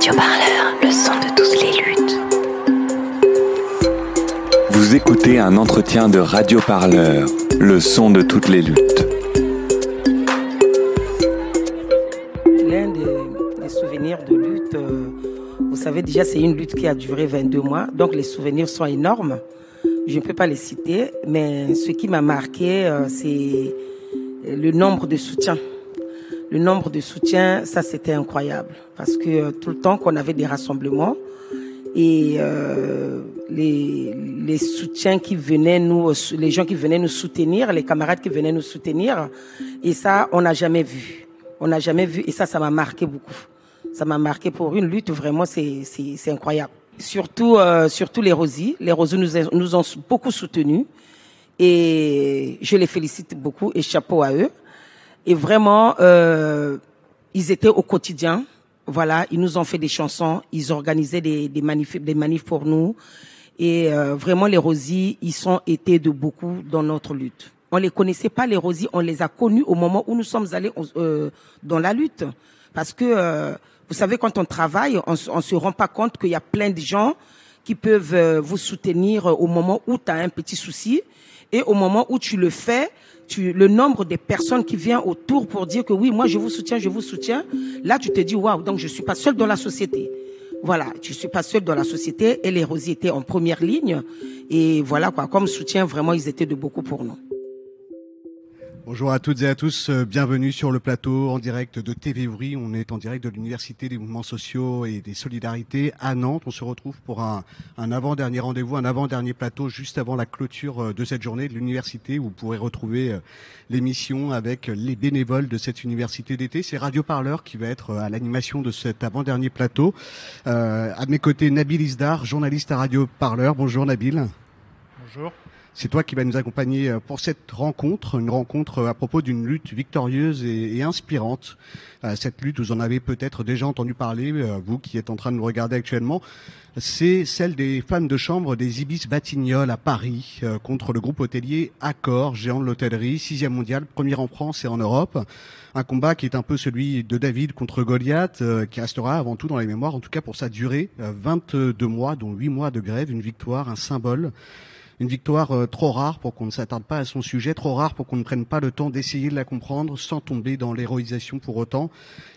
Radio Parleur, le son de toutes les luttes. Vous écoutez un entretien de Radio Parleur, le son de toutes les luttes. L'un des, des souvenirs de lutte, euh, vous savez déjà c'est une lutte qui a duré 22 mois, donc les souvenirs sont énormes. Je ne peux pas les citer, mais ce qui m'a marqué, euh, c'est le nombre de soutiens. Le nombre de soutiens, ça c'était incroyable, parce que euh, tout le temps qu'on avait des rassemblements et euh, les, les soutiens qui venaient nous, les gens qui venaient nous soutenir, les camarades qui venaient nous soutenir, et ça on n'a jamais vu, on n'a jamais vu, et ça ça m'a marqué beaucoup. Ça m'a marqué pour une lutte vraiment c'est incroyable surtout euh, surtout les Rosies. Les Rosies nous, nous ont beaucoup soutenus et je les félicite beaucoup et chapeau à eux. Et vraiment, euh, ils étaient au quotidien. Voilà, ils nous ont fait des chansons, ils organisaient des, des manifs, des manifs pour nous. Et euh, vraiment, les Rosies, ils sont été de beaucoup dans notre lutte. On les connaissait pas les Rosies, on les a connus au moment où nous sommes allés euh, dans la lutte, parce que euh, vous savez, quand on travaille, on, on se rend pas compte qu'il y a plein de gens qui peuvent euh, vous soutenir au moment où tu as un petit souci et au moment où tu le fais, tu, le nombre de personnes qui viennent autour pour dire que oui, moi je vous soutiens, je vous soutiens, là tu te dis waouh, donc je suis pas seul dans la société. Voilà, je suis pas seul dans la société et les Rosiers étaient en première ligne et voilà quoi, comme soutien vraiment ils étaient de beaucoup pour nous. Bonjour à toutes et à tous, euh, bienvenue sur le plateau en direct de TV Ouvry. On est en direct de l'Université des mouvements sociaux et des solidarités à Nantes. On se retrouve pour un, avant-dernier rendez-vous, un avant-dernier plateau juste avant la clôture euh, de cette journée de l'université où vous pourrez retrouver euh, l'émission avec les bénévoles de cette université d'été. C'est Radio Parleur qui va être à l'animation de cet avant-dernier plateau. Euh, à mes côtés, Nabil Isdar, journaliste à Radio Parleur. Bonjour Nabil. Bonjour. C'est toi qui vas nous accompagner euh, pour cette rencontre, une rencontre euh, à propos d'une lutte victorieuse et, inspirante. Euh, Cette lutte, vous en avez peut-être déjà entendu parler, vous qui êtes en train de nous regarder actuellement. C'est celle des femmes de chambre des Ibis Batignolles à Paris contre le groupe hôtelier Accor, géant de l'hôtellerie, sixième mondial, premier en France et en Europe. Un combat qui est un peu celui de David contre Goliath, qui restera avant tout dans les mémoires, en tout cas pour sa durée, euh, 22 mois, dont 8 mois de grève, une victoire, un symbole. Une victoire euh, trop rare pour qu'on ne s'attarde pas à son sujet, trop rare pour qu'on ne prenne pas le temps d'essayer de la comprendre sans tomber dans l'héroïsation pour autant.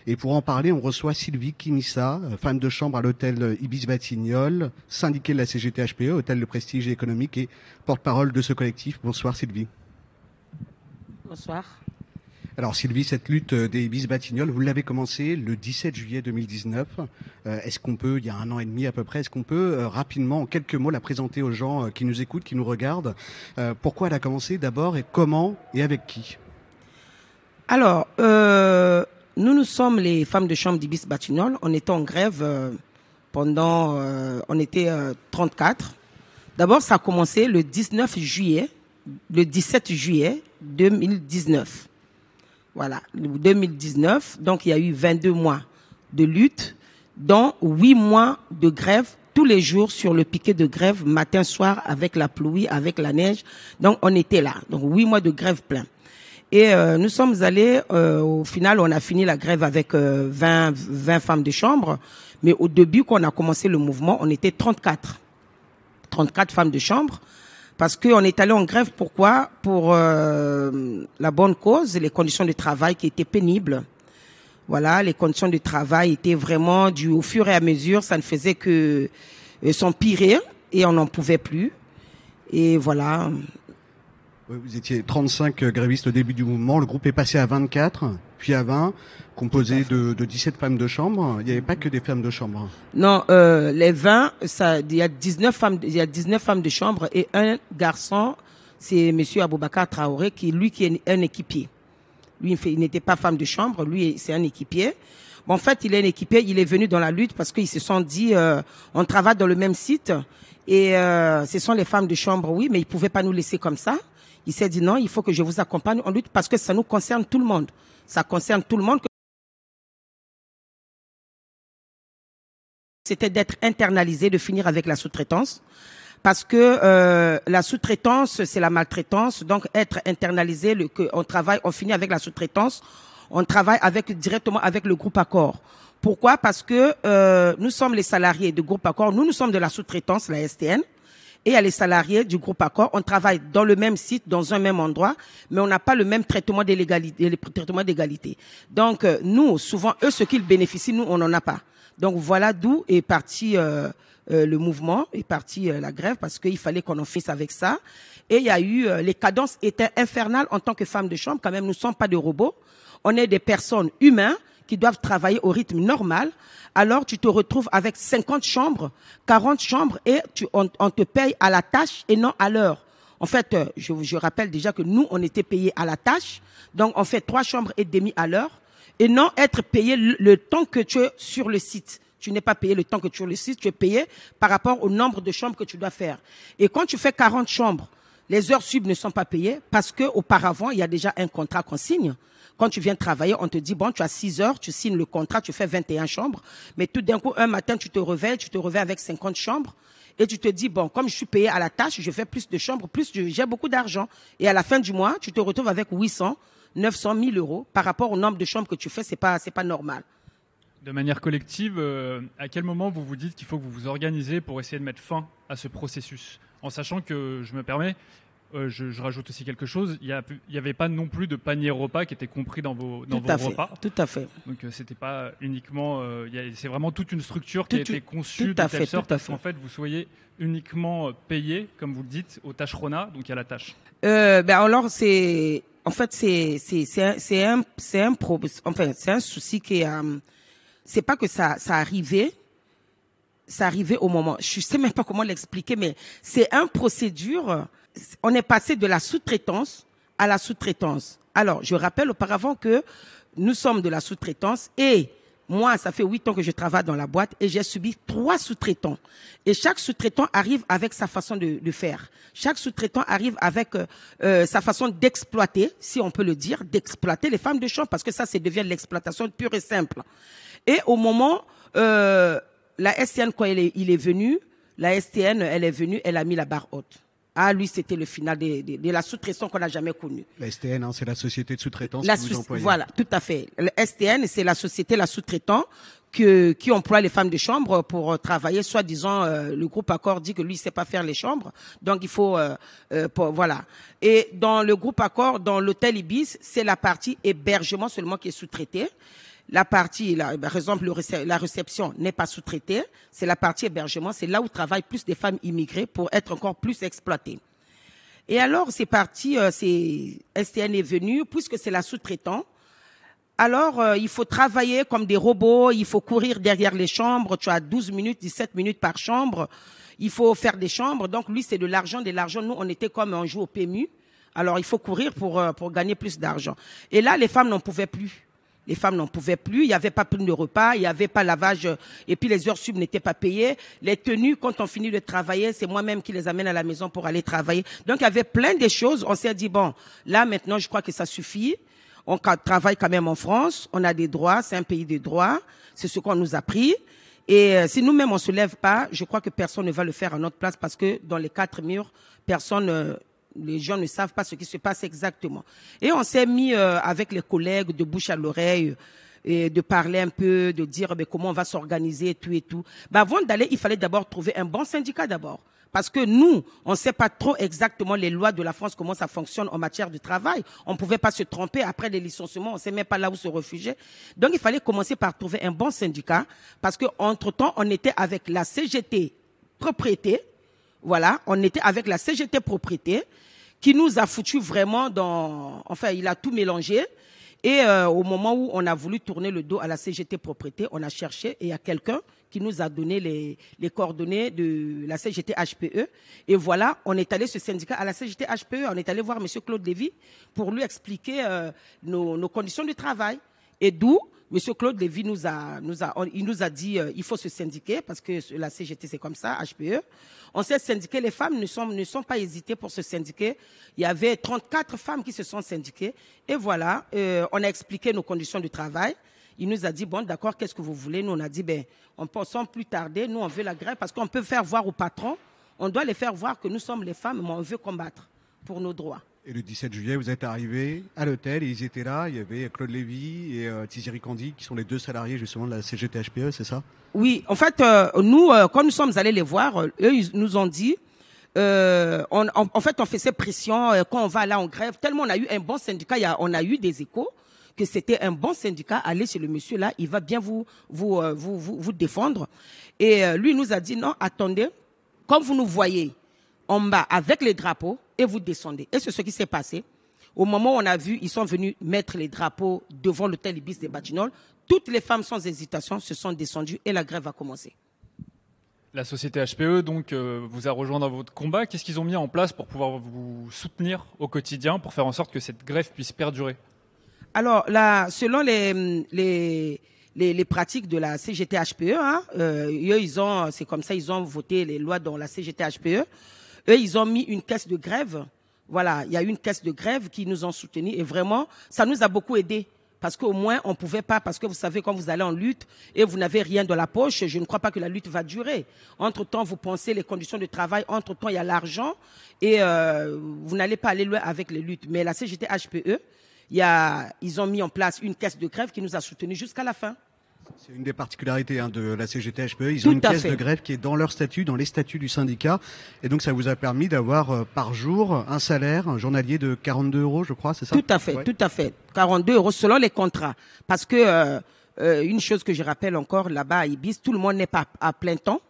Et pour en parler, on reçoit Sylvie Kimissa, euh, femme de chambre à l'hôtel euh, Ibis Batignolles, syndiquée de la CGT-HPE, E, hôtel de prestige économique et porte-parole de ce collectif. Bonsoir Sylvie. Bonsoir. Alors Sylvie, cette lutte euh, des Ibis Batignolles, vous l'avez commencé le 17 juillet 2019. Euh, est-ce qu'on peut, il y a un an et demi à peu près, est-ce qu'on peut euh, rapidement, en quelques mots, la présenter aux gens qui nous écoutent, qui nous regardent? Pourquoi elle a commencé d'abord et comment et avec qui? Alors, nous, nous sommes les femmes de chambre d'Ibis Batignolles. On était en grève pendant, on était euh, 34. D'abord, ça a commencé le 19 juillet, le 17 juillet 2019. Voilà, le 2019. Donc, il y a eu 22 mois de lutte, dont 8 mois de grève tous les jours sur le piquet de grève, matin, soir, avec la pluie, avec la neige. Donc, on était là. Donc, 8 mois de grève plein. Et euh, nous sommes allés, euh, au final, on a fini la grève avec euh, 20, 20 femmes de chambre. Mais au début, quand on a commencé le mouvement, on était 34. 34 femmes de chambre. Parce qu'on est allé en grève, pourquoi? Pour euh, la bonne cause, les conditions de travail qui étaient pénibles. Voilà, les conditions de travail étaient vraiment du au fur et à mesure, ça ne faisait que euh, s'empirer et on n'en pouvait plus. Et voilà. Vous étiez 35 euh, grévistes au début du mouvement, le groupe est passé à 24, puis à 20, composé de, de 17 femmes de chambre. Il n'y avait pas que des femmes de chambre. Non, euh, les 20, ça, il y a 19 femmes, il y a 19 femmes de chambre et un garçon, c'est monsieur Aboubakar Traoré qui, lui, qui est un équipier. Lui, il n'était pas femme de chambre, lui, c'est un équipier. Bon, en fait, il est un équipier, il est venu dans la lutte parce qu'ils se sont dit, euh, on travaille dans le même site et euh, ce sont les femmes de chambre, oui, mais ils pouvaient pas nous laisser comme ça. Il s'est dit non, il faut que je vous accompagne en lutte parce que ça nous concerne tout le monde. Ça concerne tout le monde. C'était d'être internalisé, de finir avec la sous-traitance. Parce que euh, la sous-traitance, c'est la maltraitance. Donc, être internalisé, le, on travaille, on finit avec la sous-traitance. On travaille avec directement avec le groupe Accord Pourquoi? Parce que euh, nous sommes les salariés du groupe Accord, nous, nous sommes de la sous-traitance, la STN, et il les salariés du groupe Accord. On travaille dans le même site, dans un même endroit, mais on n'a pas le même traitement d'égalité. le traitement d'égalité. Donc, euh, nous, souvent, eux, ce qu'ils bénéficient, nous, on n'en a pas. Donc, voilà d'où est parti euh, euh, le mouvement, est parti euh, la grève, parce qu'il fallait qu'on en fasse avec ça. Et il y a eu, les cadences étaient infernales en tant que femme de chambre. Quand même, nous ne sommes pas des robots. On est des personnes humaines qui doivent travailler au rythme normal. Alors, tu te retrouves avec 50 chambres, 40 chambres et on, te paye à la tâche et non à l'heure. En fait, je, je rappelle déjà que nous, on était payés à la tâche. Donc, on fait trois chambres et demie à l'heure et non être payé le, temps que tu es sur le site. Tu n'es pas payé le temps que tu es sur le site, tu es payé par rapport au nombre de chambres que tu dois faire. Et quand tu fais 40 chambres, les heures sub ne sont pas payées parce que auparavant, il y a déjà un contrat qu'on signe. Quand tu viens travailler, on te dit, bon, tu as 6 heures, tu signes le contrat, tu fais 21 chambres. Mais tout d'un coup, un matin, tu te réveilles, tu te réveilles avec 50 chambres. Et tu te dis, bon, comme je suis payé à la tâche, je fais plus de chambres, plus j'ai beaucoup d'argent. Et à la fin du mois, tu te retrouves avec 800, 900, 1000 euros. Par rapport au nombre de chambres que tu fais, c'est pas, c'est pas normal. De manière collective, euh, à quel moment vous vous dites qu'il faut que vous vous organisez pour essayer de mettre fin à ce processus En sachant que, je me permets, euh, je, je rajoute aussi quelque chose, il n'y avait pas non plus de panier repas qui était compris dans vos, dans tout vos à fait. repas. Tout à fait. Donc euh, c'était pas uniquement, euh, c'est vraiment toute une structure qui a été conçue de telle fait, sorte à qu'en fait vous soyez uniquement payé, comme vous le dites, au tâcherona, donc à la tâche. Ben alors c'est en fait c'est c'est c'est un c'est un pro enfin c'est un souci qui euh, c'est pas que ça ça arrivait ça arrivait au moment. Je sais même pas comment l'expliquer mais c'est un procédure on est passé de la sous-traitance à la sous-traitance. Alors je rappelle auparavant que nous sommes de la sous-traitance et moi, ça fait huit ans que je travaille dans la boîte et j'ai subi trois sous-traitants. Et chaque sous-traitant arrive avec sa façon de, de faire. Chaque sous-traitant arrive avec euh, euh, sa façon d'exploiter, si on peut le dire, d'exploiter les femmes de chambre, parce que ça, c'est devient de l'exploitation pure et simple. Et au moment, euh, la STN, quand il est, il est venu, la STN, elle est venue, elle a mis la barre haute. Ah, lui, c'était le final de, de, de la sous-traitance qu'on n'a jamais connue. La STN, hein, c'est la société de sous-traitance La que vous employez. Voilà, tout à fait. Le STN, c'est la société, la sous-traitant que, qui emploie les femmes de chambre pour euh, travailler. Soit disant, euh, le groupe Accord dit que lui, il sait pas faire les chambres, donc il faut, euh, euh, pour- voilà. Et dans le groupe Accord, dans l'hôtel Ibis, c'est la partie hébergement seulement qui est sous-traitée. La partie, la, par exemple, la réception n'est pas sous-traitée. C'est la partie hébergement. C'est là où travaillent plus des femmes immigrées pour être encore plus exploitées. Et alors, c'est parti, euh, STN est venu, puisque c'est la sous-traitant. Alors, euh, il faut travailler comme des robots, il faut courir derrière les chambres, tu as 12 minutes, 17 minutes par chambre, il faut faire des chambres. Donc, lui, c'est de l'argent, de l'argent. Nous, on était comme un joue au PMU. Alors, il faut courir pour, euh, pour gagner plus d'argent. Et là, les femmes n'en pouvaient plus. Les femmes n'en pouvaient plus, il n'y avait pas plus de repas, il n'y avait pas lavage, euh, et puis les heures sub n'étaient pas payées. Les tenues, quand on finit de travailler, c'est moi-même qui les amène à la maison pour aller travailler. Donc il y avait plein de choses. On s'est dit, bon, là maintenant, je crois que ça suffit. On travaille quand même en France, on a des droits, c'est un pays de droits, c'est ce qu'on nous a pris. Et euh, si nous-mêmes on se lève pas, je crois que personne ne va le faire à notre place parce que dans les quatre murs, personne, euh, les gens ne savent pas ce qui se passe exactement. Et on s'est mis euh, avec les collègues de bouche à l'oreille et de parler un peu, de dire ben, comment on va s'organiser tout et tout. Ben, avant d'aller, il fallait d'abord trouver un bon syndicat d'abord. Parce que nous, on ne sait pas trop exactement les lois de la France, comment ça fonctionne en matière de travail. On ne pouvait pas se tromper après les licenciements, on ne sait même pas là où se réfugier. Donc il fallait commencer par trouver un bon syndicat, parce que entre temps, on était avec la CGT propriété, voilà, on était avec la CGT propriété, qui nous a foutu vraiment dans, enfin, il a tout mélangé. Et euh, au moment où on a voulu tourner le dos à la CGT propriété, on a cherché et il y a quelqu'un qui nous a donné les, les coordonnées de la CGT HPE. Et voilà, on est allé ce syndicat à la CGT HPE, on est allé voir Monsieur Claude Lévy pour lui expliquer euh, nos, nos conditions de travail. Et d'où Monsieur Claude Lévy nous a, dit euh, il faut se syndiquer parce que la CGT c'est comme ça, HPE. On s'est syndiqué, les femmes ne sont, ne sont pas hésitées pour se syndiquer. Il y avait 34 femmes qui se sont syndiquées. Et voilà, euh, on a expliqué nos conditions de travail. Il nous a dit, bon, d'accord, qu'est-ce que vous voulez? Nous, on a dit, ben, on peut sans plus tarder, nous, on veut la grève parce qu'on peut faire voir au patron, on doit les faire voir que nous sommes les femmes, mais on veut combattre pour nos droits. Et le 17 juillet, vous êtes arrivé à l'hôtel et ils étaient là. Il y avait Claude Lévy et euh, Thierry qui sont les deux salariés justement de la CGT HPE, c'est ça? Oui, en fait, euh, nous, euh, quand nous sommes allés les voir, euh, eux, ils nous ont dit, en, fait, on faisait pression quand on va là en grève. Tellement on a eu un bon syndicat, on a eu des échos que c'était un bon syndicat. Allez chez le monsieur là, il va bien vous vous vous, vous, vous défendre. Et lui nous a dit non, attendez, comme vous nous voyez en bas avec les drapeaux et vous descendez. Et c'est ce qui s'est passé. Au moment où on a vu, ils sont venus mettre les drapeaux devant l'hôtel Ibis des Batignolles. Toutes les femmes sans hésitation se sont descendues et la grève a commencé. La société HPE donc euh, vous a rejoint dans votre combat. Qu'est-ce qu'ils ont mis en place pour pouvoir vous soutenir au quotidien pour faire en sorte que cette grève puisse perdurer? Alors là, selon les, les, les, les pratiques de la CGT HPE, hein, euh, eux, ils ont, c'est comme ça, ils ont voté les lois dans la CGT HPE. Eux, ils ont mis une caisse de grève. Voilà, il y a une caisse de grève qui nous ont soutenus et vraiment, ça nous a beaucoup aidé. Parce qu'au moins, on pouvait pas, parce que vous savez, quand vous allez en lutte et vous n'avez rien dans la poche, je ne crois pas que la lutte va durer. Entre-temps, vous pensez les conditions de travail, entre-temps, il y a l'argent et euh, vous n'allez pas aller loin avec les luttes. Mais la CGT HPE, y a, ils ont mis en place une caisse de grève qui nous a soutenus jusqu'à la fin. C'est une des particularités hein, de la CGT HPE. Ils Tout ont une fait. de grève qui est dans leur statut, dans les statuts du syndicat. Et donc, ça vous a permis d'avoir euh, par jour un salaire un journalier de 42 euros, je crois, c'est ça? Tout à fait, Ouais. tout à fait. 42 euros selon les contrats. Parce que euh, euh, une chose que je rappelle encore là-bas à Ibis, tout le monde n'est pas à plein temps.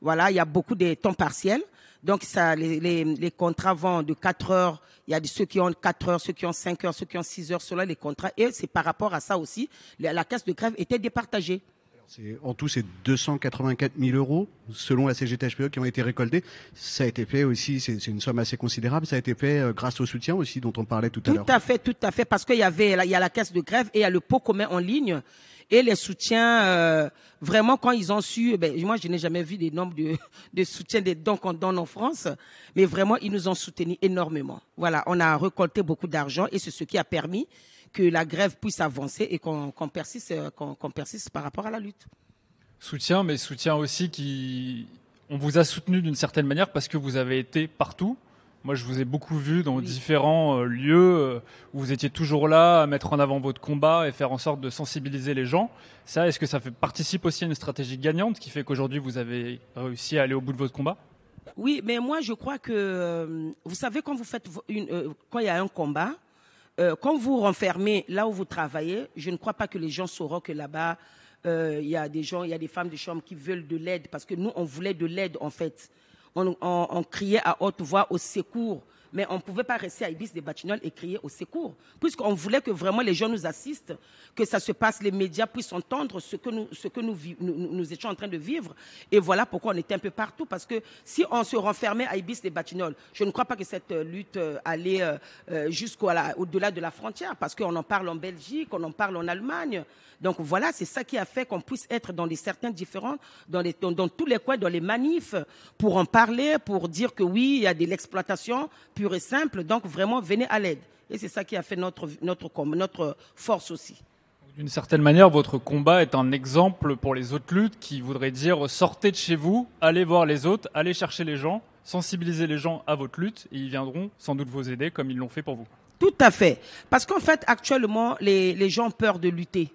Voilà, il y a beaucoup de temps partiels. Donc ça, les, les, les contrats vont de 4 heures. Il y a ceux qui ont 4 heures, ceux qui ont 5 heures, ceux qui ont 6 heures selon les contrats. Et c'est par rapport à ça aussi, la, la caisse de grève était départagée. En tout, c'est 284 000 euros, selon la CGT HPE, qui ont été récoltés. Ça a été fait aussi, c'est une somme assez considérable, ça a été fait euh, grâce au soutien aussi dont on parlait tout à Tout l'heure. à fait, tout à fait, parce qu'il y avait, il y a la caisse de grève et il y a le pot commun en ligne et les soutiens. euh, vraiment, quand ils ont su, ben, moi, je n'ai jamais vu des nombres de, soutiens des dons qu'on donne en France, mais vraiment, ils nous ont soutenus énormément. Voilà, on a récolté beaucoup d'argent et c'est ce qui a permis que la grève puisse avancer et qu'on persiste, euh, qu'on persiste par rapport à la lutte. Soutien, mais soutien aussi qui. On vous a soutenu d'une certaine manière parce que vous avez été partout. Moi, je vous ai beaucoup vu dans Oui. différents euh, lieux euh, où vous étiez toujours là à mettre en avant votre combat et faire en sorte de sensibiliser les gens. Ça, est-ce que ça fait, participe aussi à une stratégie gagnante qui fait qu'aujourd'hui vous avez réussi à aller au bout de votre combat? Oui, mais moi, je crois que, euh, vous savez, quand vous faites une, euh, quand il y a un combat, quand vous renfermez là où vous travaillez, je ne crois pas que les gens sauront que là-bas, il y a des gens, il y a des femmes de chambre qui veulent de l'aide, parce que nous, on voulait de l'aide, en fait. On, on- criait à haute voix au secours. Mais on ne pouvait pas rester à Ibis des Batignolles et crier au secours. Puisqu'on voulait que vraiment les gens nous assistent, que ça se passe, les médias puissent entendre ce que nous, ce que nous, nous, étions en train de vivre. Et voilà pourquoi on était un peu partout. Parce que si on se renfermait à Ibis des Batignolles, je ne crois pas que cette euh, lutte euh, allait euh, jusqu'au-delà de la frontière. Parce qu'on en parle en Belgique, on en parle en Allemagne. Donc voilà, c'est ça qui a fait qu'on puisse être dans des certains différents, dans, les, dans tous les coins, dans les manifs, pour en parler, pour dire que oui, il y a de l'exploitation pure et simple. Donc vraiment, venez à l'aide. Et c'est ça qui a fait notre, notre, notre force aussi. D'une certaine manière, votre combat est un exemple pour les autres luttes qui voudraient dire sortez de chez vous, allez voir les autres, allez chercher les gens, sensibiliser les gens à votre lutte et ils viendront sans doute vous aider comme ils l'ont fait pour vous. Tout à fait. Parce qu'en fait, actuellement, les, les gens ont peur de lutter.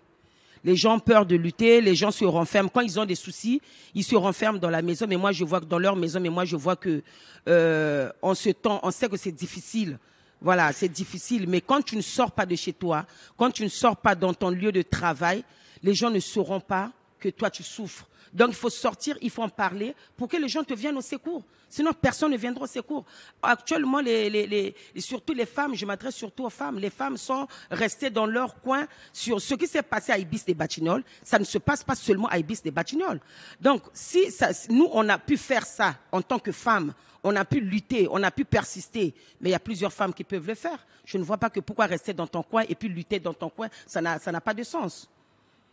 Les gens ont peur de lutter, les gens se renferment. Quand ils ont des soucis, ils se renferment dans la maison. Mais moi, je vois que dans leur maison, mais moi, je vois que euh, en ce temps, on sait que c'est difficile. Voilà, c'est difficile. Mais quand tu ne sors pas de chez toi, quand tu ne sors pas dans ton lieu de travail, les gens ne sauront pas que toi, tu souffres. Donc, il faut sortir, il faut en parler pour que les gens te viennent au secours. Sinon, personne ne viendra au secours. Actuellement, surtout les femmes, je m'adresse surtout aux femmes, les femmes sont restées dans leur coin sur ce qui s'est passé à Ibis des Batignolles. Ça ne se passe pas seulement à Ibis des Batignolles. Donc, si nous, on a pu faire ça en tant que femmes, on a pu lutter, on a pu persister, mais il y a plusieurs femmes qui peuvent le faire. Je ne vois pas que pourquoi rester dans ton coin et puis lutter dans ton coin, ça n'a pas de sens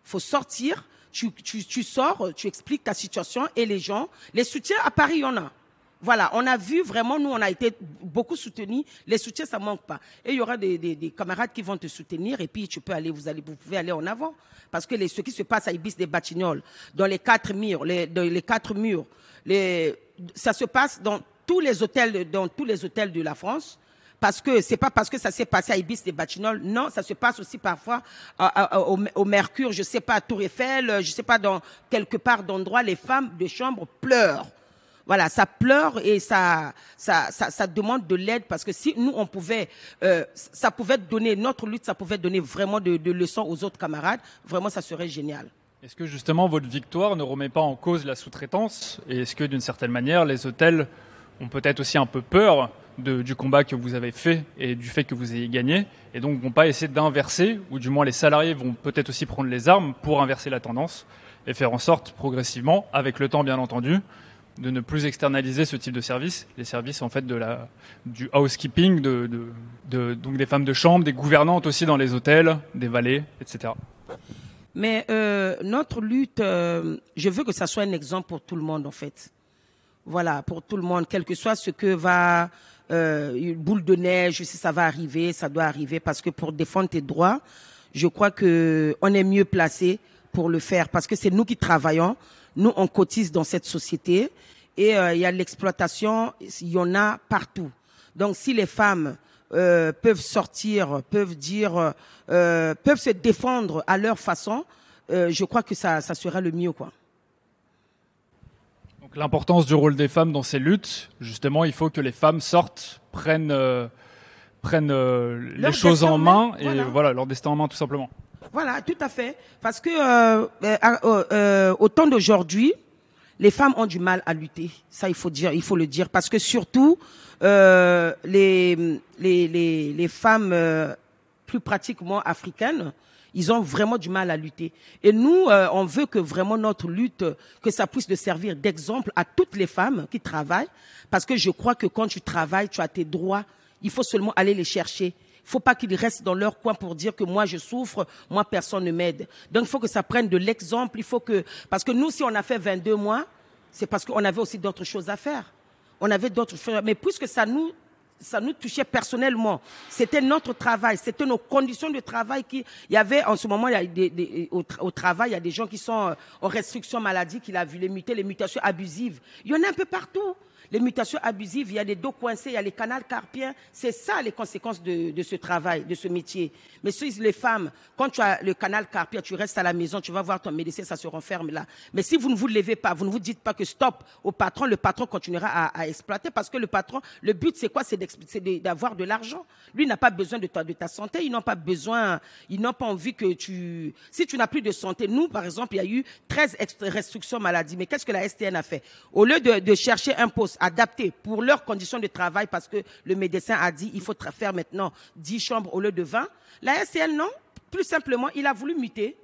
faut sortir, tu, tu, tu sors, tu expliques ta situation et les gens, les soutiens à Paris, il y en a. Voilà, on a vu vraiment, nous, on a été beaucoup soutenus. Les soutiens, ça manque pas. Et il y aura des, des, des camarades qui vont te soutenir et puis tu peux aller, vous allez, vous pouvez aller en avant. Parce que les, ce qui se passe à Ibis des Batignolles, dans les quatre murs, les, les quatre murs, les, ça se passe dans tous les hôtels, dans tous les hôtels de la France parce que c'est pas parce que ça s'est passé à Ibis des Batignolles. Non, ça se passe aussi parfois à- à- au, au Mercure, je sais pas, à Tour Eiffel, euh, je sais pas dans quelque part d'endroit, les femmes de chambre pleurent. Voilà, ça pleure et ça, ça, demande de l'aide parce que si nous on pouvait, euh, ça pouvait donner notre lutte, ça pouvait donner vraiment de leçons aux autres camarades. Vraiment, ça serait génial. Est-ce que justement votre victoire ne remet pas en cause la sous-traitance? Et est-ce que d'une certaine manière les hôtels ont peut-être aussi un peu peur du combat que vous avez fait et du fait que vous ayez gagné et donc vont pas essayer d'inverser ou du moins les salariés vont peut-être aussi prendre les armes pour inverser la tendance et faire en sorte progressivement, avec le temps bien entendu, de ne plus externaliser ce type de service, les services en fait de la du housekeeping, de, de- donc des femmes de chambre, des gouvernantes aussi dans les hôtels, des valets, etc. Mais euh, notre lutte, euh, je veux que ça soit un exemple pour tout le monde en fait. Voilà, pour tout le monde, quel que soit ce que va euh, une boule de neige, si ça va arriver, ça doit arriver, parce que pour défendre tes droits, je crois que on est mieux placé pour le faire, parce que c'est nous qui travaillons, nous on cotise dans cette société, et euh, il y a l'exploitation, il y en a partout. Donc si les femmes euh, peuvent sortir, peuvent dire, euh, peuvent se défendre à leur façon, euh, je crois que ça, ça sera le mieux, quoi. Donc l'importance du rôle des femmes dans ces luttes, justement, il faut que les femmes sortent, prennent, euh, prennent euh, les choses en main et voilà. voilà. leur destin en main tout simplement. Voilà, tout à fait. Parce que euh, euh, euh, euh, au temps d'aujourd'hui, les femmes ont du mal à lutter. Ça, il faut dire, il faut le dire, parce que surtout euh, les, les les les femmes euh, plus pratiquement africaines, ils ont vraiment du mal à lutter. Et nous, euh, on veut que vraiment notre lutte, que ça puisse de servir d'exemple à toutes les femmes qui travaillent, parce que je crois que quand tu travailles, tu as tes droits. Il faut seulement aller les chercher. Il faut pas qu'ils restent dans leur coin pour dire que moi je souffre, moi personne ne m'aide. Donc il faut que ça prenne de l'exemple. Il faut que parce que nous si on a fait 22 mois, c'est parce qu'on avait aussi d'autres choses à faire. On avait d'autres. Mais puisque ça nous ça nous touchait personnellement. C'était notre travail, c'était nos conditions de travail qui. Il y avait en ce moment, au, tra- au travail, il y a des gens qui sont euh, en restriction maladie, qu'il a vu les mutations abusives. Il y en a un peu partout. Les mutations abusives, il y a des dos coincés, il y a les canaux carpiens. C'est ça les conséquences de, ce travail, de ce métier. Mais si les femmes, quand tu as le canal carpien, tu restes à la maison, tu vas voir ton médecin, ça se renferme là. Mais si vous ne vous levez pas, vous ne vous dites pas que stop au patron, le patron continuera à, exploiter parce que le patron, le but c'est quoi? C'est d'avoir de l'argent. Lui n'a pas besoin de ta, de ta santé, ils n'ont pas besoin, ils n'ont pas envie que tu. Si tu n'as plus de santé, nous par exemple, il y a eu 13 ex- restrictions maladie. Mais qu'est-ce que la STN a fait? Au lieu de chercher un poste adapté pour leurs conditions de travail, parce que le médecin a dit il faut faire maintenant 10 chambres au lieu de 20, la STN non. Plus simplement, il a voulu muter.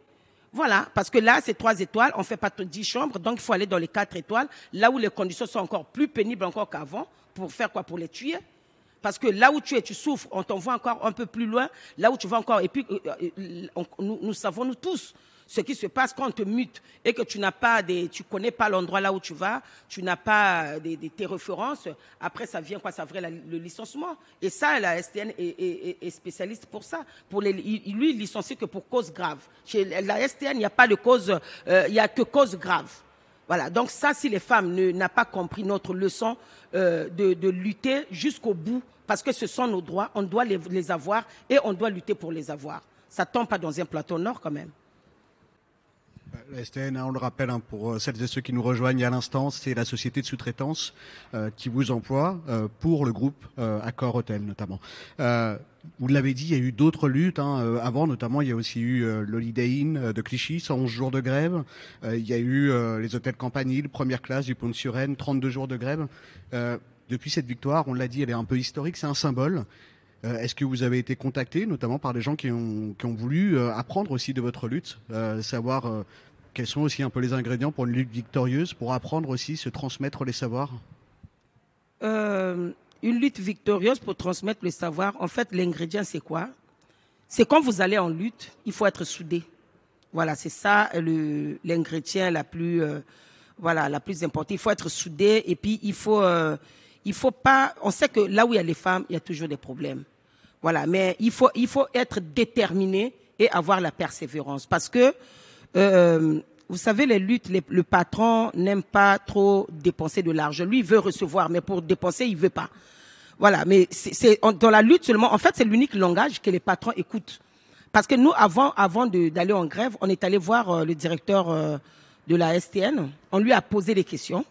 Voilà, parce que là, c'est trois étoiles, on fait pas 10 chambres, donc il faut aller dans les quatre étoiles, là où les conditions sont encore plus pénibles encore qu'avant, pour faire quoi? Pour les tuer. Parce que là où tu es, tu souffres, on t'envoie encore un peu plus loin, là où tu vas encore. Et puis, euh, euh, nous savons, nous tous, ce qui se passe quand on te mute et que tu n'as pas des, tu connais pas l'endroit là où tu vas, tu n'as pas des, tes références. Après, ça vient quoi? Ça vient la- le licenciement. Et ça, la STN est, spécialiste pour ça. Pour lui, il licencie que pour cause grave. Chez la STN, il n'y a pas de cause, euh, il y a que cause grave. Voilà. Donc ça, si les femmes n'ont pas compris notre leçon euh, de, de lutter jusqu'au bout, parce que ce sont nos droits, on doit les, les avoir et on doit lutter pour les avoir. Ça tombe pas dans un plateau nord quand même. La STN, hein, on le rappelle hein, pour euh, celles et ceux qui nous rejoignent à l'instant, c'est la société de sous-traitance euh, qui vous emploie euh, pour le groupe euh, Accor Hôtel notamment. Euh, vous l'avez dit, il y a eu d'autres luttes hein, euh, avant, notamment il y a aussi eu euh, l'Holiday Inn euh, de Clichy, 111 jours de grève. Euh, il y a eu euh, les hôtels Campanile, première classe du Pont de Suresnes, 32 jours de grève. Euh, depuis cette victoire, on l'a dit, elle est un peu historique, c'est un symbole. Euh, Est-ce que vous avez été contacté, notamment par des gens qui ont, voulu euh, apprendre aussi de votre lutte, euh, savoir quels sont aussi un peu les ingrédients pour une lutte victorieuse, pour apprendre aussi, se transmettre les savoirs? Une lutte victorieuse pour transmettre le savoir. En fait, l'ingrédient, c'est quoi? C'est quand vous allez en lutte, il faut être soudé. Voilà, c'est ça l'ingrédient la plus, voilà, la plus importante. Il faut être soudé et puis il faut, il faut pas. On sait que là où il y a les femmes, il y a toujours des problèmes. Voilà, mais il faut, il faut être déterminé et avoir la persévérance parce que euh, vous savez, les luttes, le patron n'aime pas trop dépenser de l'argent. Lui, il veut recevoir, mais pour dépenser, il veut pas. Voilà, mais c'est- dans la lutte seulement. En fait, c'est l'unique langage que les patrons écoutent. Parce que nous, avant, avant d'aller en grève, on est allé voir euh, le directeur euh, de la STN. On lui a posé des questions.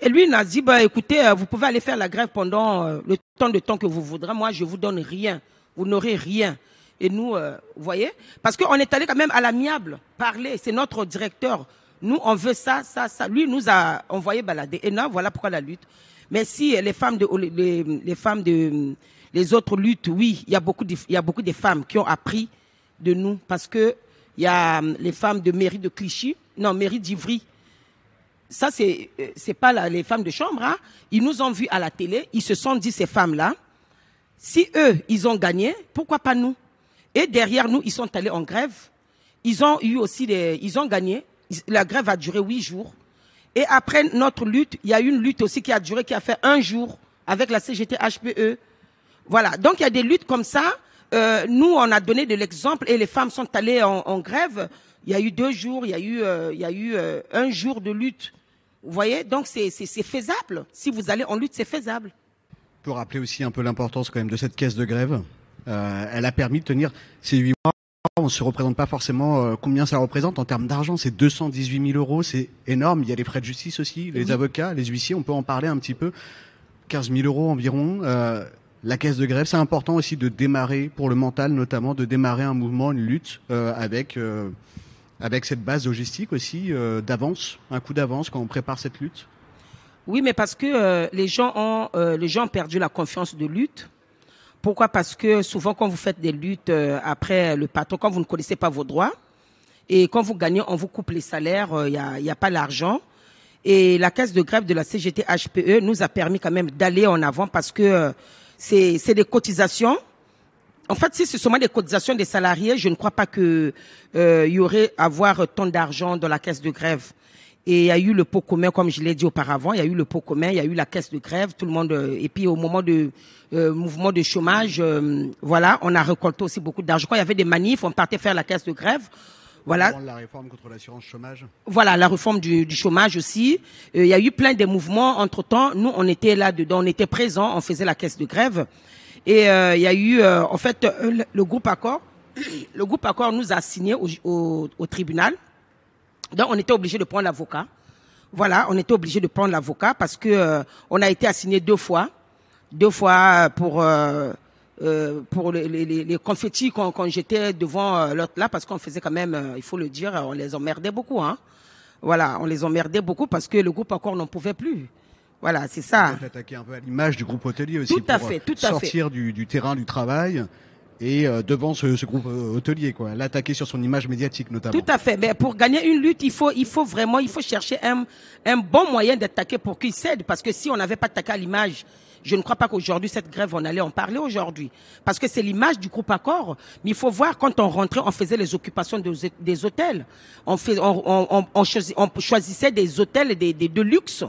Et lui, il a dit, bah, écoutez, euh, vous pouvez aller faire la grève pendant euh, le temps de temps que vous voudrez. Moi, je vous donne rien. Vous n'aurez rien. Et nous, euh, vous voyez? Parce qu'on est allé quand même à l'amiable parler. C'est notre directeur. Nous, on veut ça, ça, ça. Lui nous a envoyé balader. Et non, voilà pourquoi la lutte. Mais si euh, les femmes de, les, les femmes de, les autres luttes, oui, il y a beaucoup de, il y a beaucoup de femmes qui ont appris de nous parce que il y a les femmes de mairie de Clichy, non, mairie d'Ivry. Ça, c'est, euh, c'est pas les femmes de chambre, hein. Ils nous ont vus à la télé, ils se sont dit, ces femmes-là, si eux, ils ont gagné, pourquoi pas nous? Et derrière nous, ils sont allés en grève. Ils ont eu aussi des, ils ont gagné. La grève a duré huit jours. Et après notre lutte, il y a eu une lutte aussi qui a duré, qui a fait un jour avec la CGT HPE. Voilà. Donc il y a des luttes comme ça. Euh, nous, on a donné de l'exemple et les femmes sont allées en, en grève. Il y a eu deux jours, il y a eu, euh, il y a eu euh, un jour de lutte. Vous voyez Donc c'est faisable. Si vous allez en lutte, c'est faisable. Pour rappeler aussi un peu l'importance quand même de cette caisse de grève, euh, elle a permis de tenir ces huit mois. On ne se représente pas forcément euh, combien ça représente en termes d'argent. C'est 218 000 euros, c'est énorme. Il y a les frais de justice aussi, les Oui. avocats, les huissiers. On peut en parler un petit peu. 15 000 euros environ. Euh, la caisse de grève, c'est important aussi de démarrer pour le mental, notamment de démarrer un mouvement, une lutte euh, avec avec cette base logistique aussi euh, d'avance, un coup d'avance quand on prépare cette lutte? Oui, mais parce que euh, les gens ont euh, les gens ont perdu la confiance de lutte. Pourquoi? Parce que souvent quand vous faites des luttes euh, après le patron, quand vous ne connaissez pas vos droits et quand vous gagnez, on vous coupe les salaires, il n'y a, y a pas l'argent. Et la caisse de grève de la CGT HPE nous a permis quand même d'aller en avant parce que euh, c'est des cotisations. En fait, si c'est seulement des cotisations des salariés, je ne crois pas que euh, y aurait à avoir tant d'argent dans la caisse de grève. Et il y a eu le pot commun, comme je l'ai dit auparavant, il y a eu le pot commun, il y a eu la caisse de grève, tout le monde. euh, et puis au moment de euh, mouvement de chômage, euh, voilà, on a récolté aussi beaucoup d'argent. Quand il y avait des manifs, on partait faire la caisse de grève. Voilà, La réforme contre l'assurance chômage. voilà la réforme du, du chômage aussi. Euh, il y a eu plein de mouvements. Entre temps, nous on était là dedans, on était présents, on faisait la caisse de grève. Et euh, il y a eu, euh, en fait, le, groupe Accord, le groupe Accord nous a signé au, au, au tribunal. Donc on était obligé de prendre l'avocat. Voilà, on était obligé de prendre l'avocat parce que euh, on a été assigné deux fois, deux fois pour euh, euh, pour les, les, les- confettis quand j'étais devant l'autre là parce qu'on faisait quand même, il faut le dire, on les emmerdait beaucoup, hein. Voilà, on les emmerdait beaucoup parce que le groupe encore n'en pouvait plus. Voilà, c'est ça. Attaquer un peu à l'image du groupe hôtelier aussi. Tout à pour, fait, euh, tout à fait. sortir Du, du terrain du travail et euh, devant ce, ce groupe euh, hôtelier, quoi. L'attaquer sur son image médiatique notamment. Tout à fait. Mais pour gagner une lutte, il faut, il faut vraiment, il faut chercher un, un bon moyen d'attaquer pour qu'il cède. Parce que si on n'avait pas attaqué à l'image, je ne crois pas qu'aujourd'hui, cette grève, on allait en parler aujourd'hui. Parce que c'est l'image du groupe Accord. Mais il faut voir, quand on rentrait, on faisait les occupations des, des hôtels. On, fait, on, on, on, on choisi- on choisissait des hôtels des, de luxe.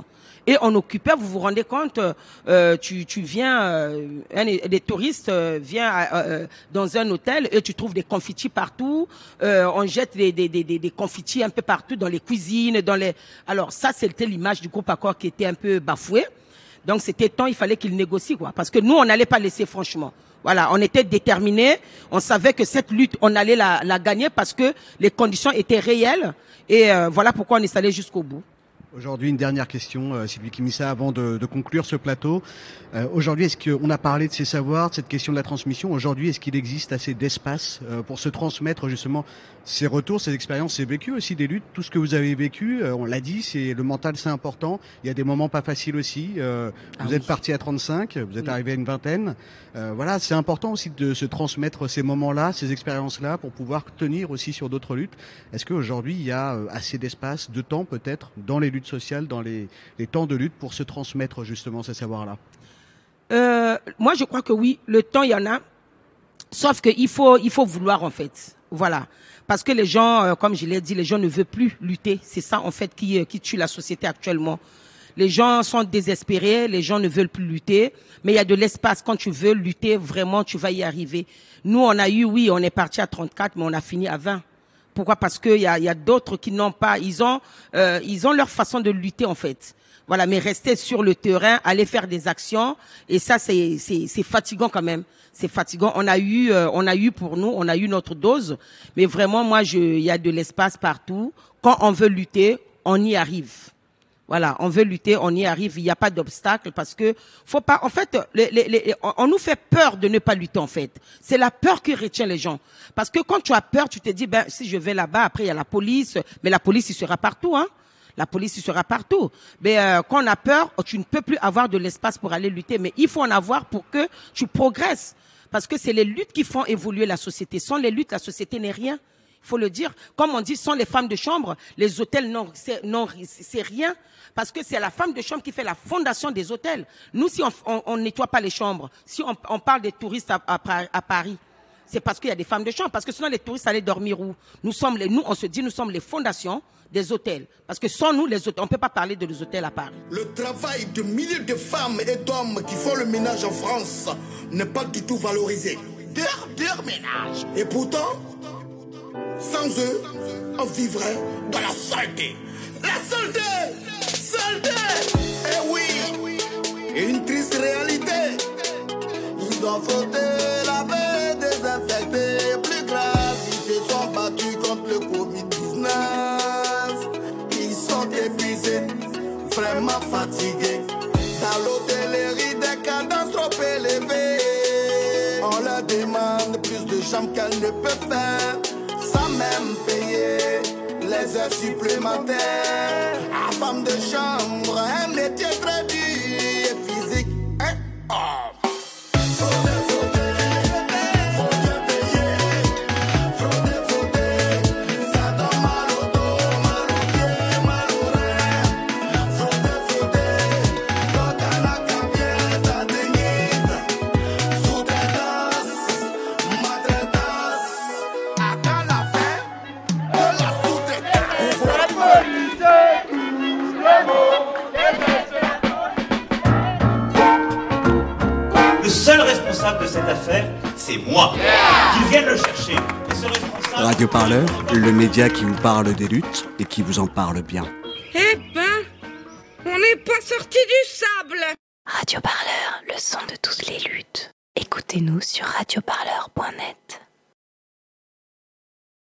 Et on occupait, vous vous rendez compte, euh, tu, tu viens, euh, un des touristes euh, vient euh, dans un hôtel et tu trouves des confettis partout. Euh, on jette des, des, des, des, confettis un peu partout dans les cuisines, dans les. Alors ça, c'était l'image du groupe Accord qui était un peu bafouée. Donc c'était temps, il fallait qu'il négocie quoi, parce que nous on n'allait pas laisser franchement. Voilà, on était déterminés, on savait que cette lutte, on allait la, la gagner parce que les conditions étaient réelles et euh, voilà pourquoi on est allé jusqu'au bout. Aujourd'hui, une dernière question, euh, Sylvie Kimissa, avant de, de conclure ce plateau. Euh, Aujourd'hui, est-ce qu'on a parlé de ces savoirs, de cette question de la transmission? Aujourd'hui, est-ce qu'il existe assez d'espace euh, pour se transmettre justement ces retours, ces expériences, ces vécus aussi des luttes, tout ce que vous avez vécu euh, On l'a dit, c'est le mental, c'est important. Il y a des moments pas faciles aussi. Euh, Ah vous oui. êtes parti à 35, vous êtes Oui. arrivé à une vingtaine. Euh, voilà, c'est important aussi de se transmettre ces moments-là, ces expériences-là, pour pouvoir tenir aussi sur d'autres luttes. Est-ce qu'aujourd'hui, il y a assez d'espace, de temps peut-être, dans les luttes? Sociales, dans les, temps de lutte, pour se transmettre justement ces savoirs-là Euh, moi, je crois que oui, le temps, il y en a. Sauf qu'il faut, il faut vouloir, en fait. Voilà. Parce que les gens, euh, comme je l'ai dit, les gens ne veulent plus lutter. C'est ça, en fait, euh, qui tue la société actuellement. Les gens sont désespérés, les gens ne veulent plus lutter. Mais il y a de l'espace. Quand tu veux lutter, vraiment, tu vas y arriver. Nous, on a eu, oui, on est parti à 34, mais on a fini à 20. Pourquoi? Parce qu'il y a, y a d'autres qui n'ont pas. Ils ont, euh, ils ont leur façon de lutter en fait. Voilà, mais rester sur le terrain, aller faire des actions, et ça c'est c'est fatigant quand même. C'est fatigant. On a eu, euh, on a eu pour nous, on a eu notre dose, mais vraiment moi, je, il y a de l'espace partout. Quand on veut lutter, on y arrive. Voilà, on veut lutter, on y arrive, il n'y a pas d'obstacle parce que faut pas. En fait, on nous fait peur de ne pas lutter. En fait, c'est la peur qui retient les gens. Parce que quand tu as peur, tu te dis ben si je vais là-bas, après il y a la police, mais la police il sera partout, hein. La police il sera partout. Mais euh, quand on a peur, tu ne peux plus avoir de l'espace pour aller lutter. Mais il faut en avoir pour que tu progresses. Parce que c'est les luttes qui font évoluer la société. Sans les luttes, la société n'est rien. Il faut le dire. Comme on dit, sans les femmes de chambre, les hôtels, non, c'est, rien. Parce que c'est la femme de chambre qui fait la fondation des hôtels. Nous, si on, on nettoie pas les chambres, si on, parle des touristes à, Paris, c'est parce qu'il y a des femmes de chambre. Parce que sinon, les touristes allaient dormir où? Nous sommes les, nous, on se dit, nous sommes les fondations des hôtels. Parce que sans nous, les hôtels, on peut pas parler de les hôtels à Paris. Le travail de milliers de femmes et d'hommes qui font le ménage en France n'est pas du tout valorisé. Leur, leur ménage. Et pourtant, sans eux, on vivrait dans la saleté. La saleté Saleté Eh oui Une triste réalité. Ils ont frotté, lavé, désinfecté. Plus grave, ils se sont battus contre le Covid-19. Ils sont épuisés, vraiment fatigués. Dans l'hôtellerie, des cadences trop élevées. On leur demande plus de chambres qu'elles ne peuvent faire. Même payer les heures supplémentaires. La femme de chambre, un métier très qui vous parle des luttes et qui vous en parle bien.